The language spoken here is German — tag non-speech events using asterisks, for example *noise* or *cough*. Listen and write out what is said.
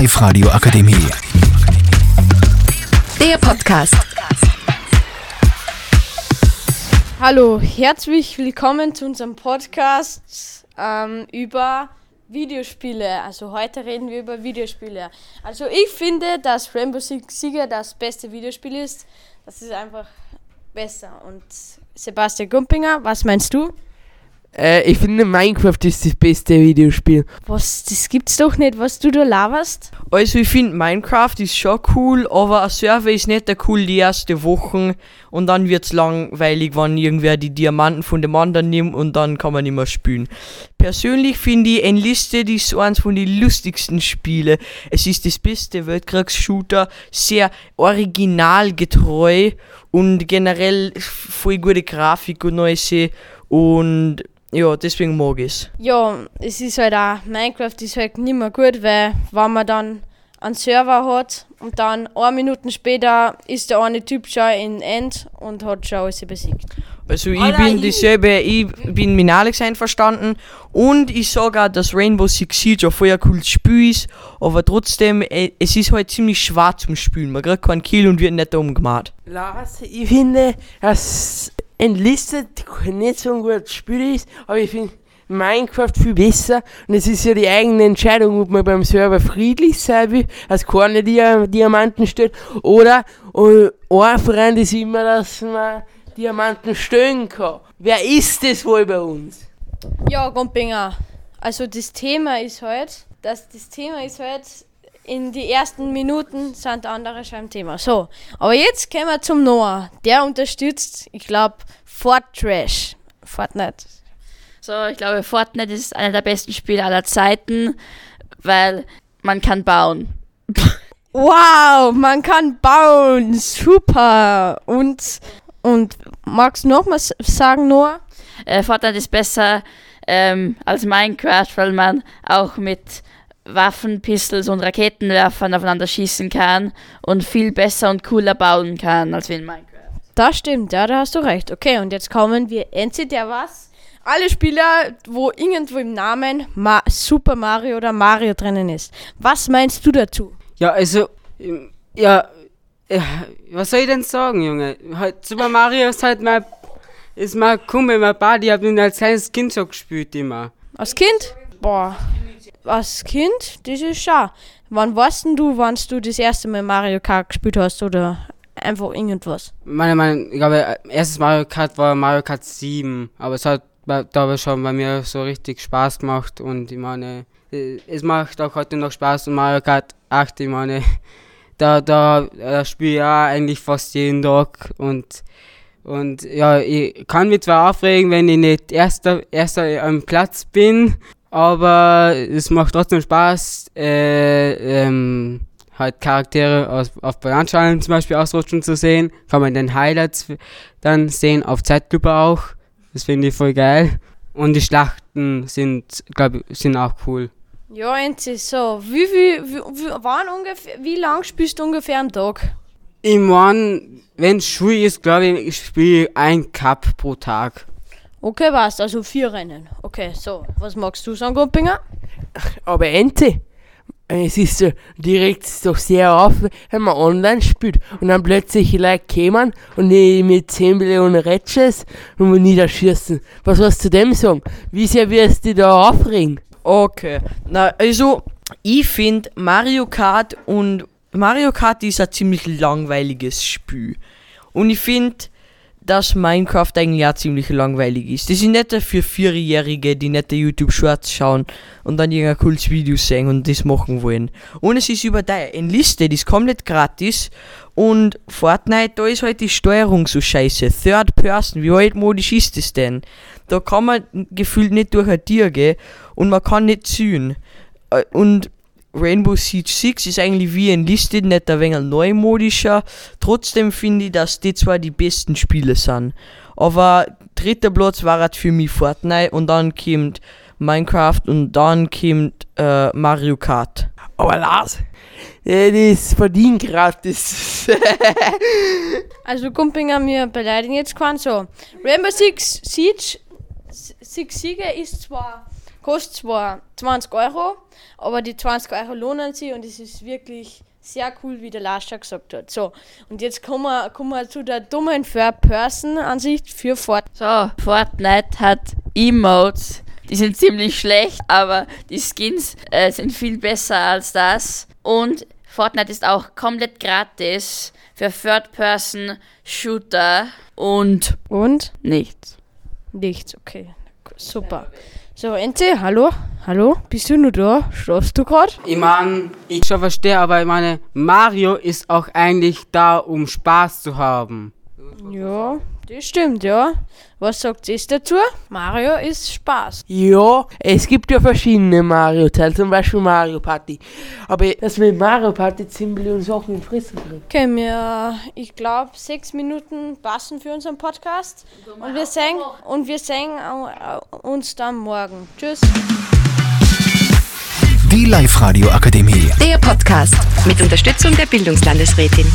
Live Radio Akademie. Der Podcast. Hallo, herzlich willkommen zu unserem Podcast ähm, über Videospiele. Also heute reden wir über Videospiele. Also ich finde, dass Rainbow Six Siege das beste Videospiel ist. Das ist einfach besser. Und Sebastian Gumpinger, was meinst du? Äh, ich finde Minecraft ist das beste Videospiel. Was, das gibt's doch nicht, was du da laberst. Also ich finde Minecraft ist schon cool, aber ein Server ist nicht der cool die erste Wochen und dann wird's langweilig, wenn irgendwer die Diamanten von dem anderen nimmt und dann kann man nicht mehr spielen. Persönlich finde ich Enlisted ist so eins von den lustigsten Spiele. Es ist das beste Weltkriegsshooter, sehr originalgetreu und generell voll gute Grafik und alles und ja, deswegen mag ich es. Ja, es ist halt auch, Minecraft ist halt nicht mehr gut, weil wenn man dann einen Server hat und dann eine Minute später ist der eine Typ schon in End und hat schon alles besiegt. Also ich bin dieselbe, ich bin mit Alex einverstanden und ich sage auch, dass Rainbow Six Siege ein voll cooles Spiel ist, aber trotzdem, äh, es ist halt ziemlich schwer zum Spielen. Man kriegt keinen Kill und wird nicht umgemacht. Lars, ich finde, dass Enlisted nicht so ein gutes Spiel ist, aber ich finde Minecraft viel besser. Und es ist ja die eigene Entscheidung, ob man beim Server friedlich sein will, als keine Dia Diamanten stellt, oder und ein Freund ist immer, dass man Diamanten stellen kann. Wer ist das wohl bei uns? Ja, Gompinger. Also das Thema ist halt, dass das Thema ist halt, in die ersten Minuten sind andere schon im Thema. So, aber jetzt kommen wir zum Noah. Der unterstützt, ich glaube, Fortrash. Fortnite. So, ich glaube, Fortnite ist einer der besten Spiele aller Zeiten, weil man kann bauen. *laughs* Wow, man kann bauen. Super. Und, und magst du noch mal s- sagen, Noah? Äh, Fortnite ist besser ähm, als Minecraft, weil man auch mit Waffen, Pistols und Raketenwerfern aufeinander schießen kann und viel besser und cooler bauen kann als in Minecraft. Das stimmt, ja, da hast du recht. Okay, und jetzt kommen wir endlich der was? Alle Spieler, wo irgendwo im Namen Ma Super Mario oder Mario drinnen ist. Was meinst du dazu? Ja, also, ähm, ja, äh, was soll ich denn sagen, Junge? Halt, Super Mario ist halt mal, ist mal Kumpel, mein Buddy, ich hab ihn als kleines Kind so gespielt immer. Als Kind? Boah. Als Kind? Das ist schade. Wann warst denn du, wann du das erste Mal Mario Kart gespielt hast oder einfach irgendwas? Meine, meine, ich glaube, erstes Mario Kart war Mario Kart 7, aber es hat bei- da aber schon bei mir so richtig Spaß gemacht und ich meine, äh, es macht auch heute noch Spaß und Mario Kart 8, ich meine, *laughs* da, da, da spiele ich auch eigentlich fast jeden Tag und, und ja, ich kann mich zwar aufregen, wenn ich nicht erster, erster am Platz bin, aber es macht trotzdem Spaß, äh, ähm, halt Charaktere aus, auf Bananschalen zum Beispiel ausrutschen zu sehen. Kann man den Highlights dann sehen, auf Zeitlupe auch. Das finde ich voll geil. Und die Schlachten sind, glaube ich, sind auch cool. Ja, Enzi, so. Wie wie, wie, wann ungefähr, wie lang spielst du ungefähr am Tag? Ich mein, wenn Schule ist, glaube ich, ich spiele ein Cup pro Tag. Okay, passt, also vier Rennen. Okay, so. Was magst du sagen, Gumpinger? Aber Ente, es ist so direkt doch sehr auf, wenn man online spielt und dann plötzlich Leute kämen und die mit 10 Millionen Ratchets und wir niederschießen. Was wirst du dem sagen? Wie sehr wirst du da aufregen? Okay, na also ich finde Mario Kart und Mario Kart ist ein ziemlich langweiliges Spiel. Und ich finde, dass Minecraft eigentlich auch ziemlich langweilig ist. Das ist nicht für Vierjährige, die nicht YouTube Shorts schauen und dann irgendein cooles Video sehen und das machen wollen. Und es ist über der Enlisted ist komplett gratis und Fortnite, da ist halt die Steuerung so scheiße. Third Person, wie altmodisch ist das denn? Da kann man gefühlt nicht durch ein Tier gehen und man kann nicht ziehen. Äh, Und Rainbow Siege 6 ist eigentlich wie Enlisted, nicht ein wenig neumodischer. Trotzdem finde ich, dass die zwar die besten Spiele sind. Aber dritter Platz war halt für mich Fortnite und dann kommt Minecraft und dann kommt äh, Mario Kart. Aber Lars, äh, das verdient gratis. Also Gumpinger, wir beleidigen jetzt keinen so. Rainbow Six Siege, S- Six Siege ist zwar Kostet zwar 20 Euro, aber die 20 Euro lohnen sich und es ist wirklich sehr cool, wie der Lars schon gesagt hat. So, und jetzt kommen wir, kommen wir zu der dummen Third-Person-Ansicht für Fortnite. So, Fortnite hat Emotes. Die sind ziemlich schlecht, aber die Skins äh, sind viel besser als das. Und Fortnite ist auch komplett gratis für Third-Person-Shooter und Und? nichts. Nichts, okay. Super. So, Ente, hallo? Hallo? Bist du nur da? Schlafst du gerade? Ich meine, ich schon verstehe, aber ich meine, Mario ist auch eigentlich da, um Spaß zu haben. Ja, das stimmt, ja. Was sagt ihr dazu? Mario ist Spaß. Ja, es gibt ja verschiedene Mario-Teile, zum Beispiel Mario Party. Aber das mit Mario Party ziemlich und Sachen in Fristen bringt. Okay, wir, ich glaube, sechs Minuten passen für unseren Podcast. Und wir sehen, und wir sehen äh, uns dann morgen. Tschüss. Die Live-Radio Akademie. Der Podcast mit Unterstützung der Bildungslandesrätin.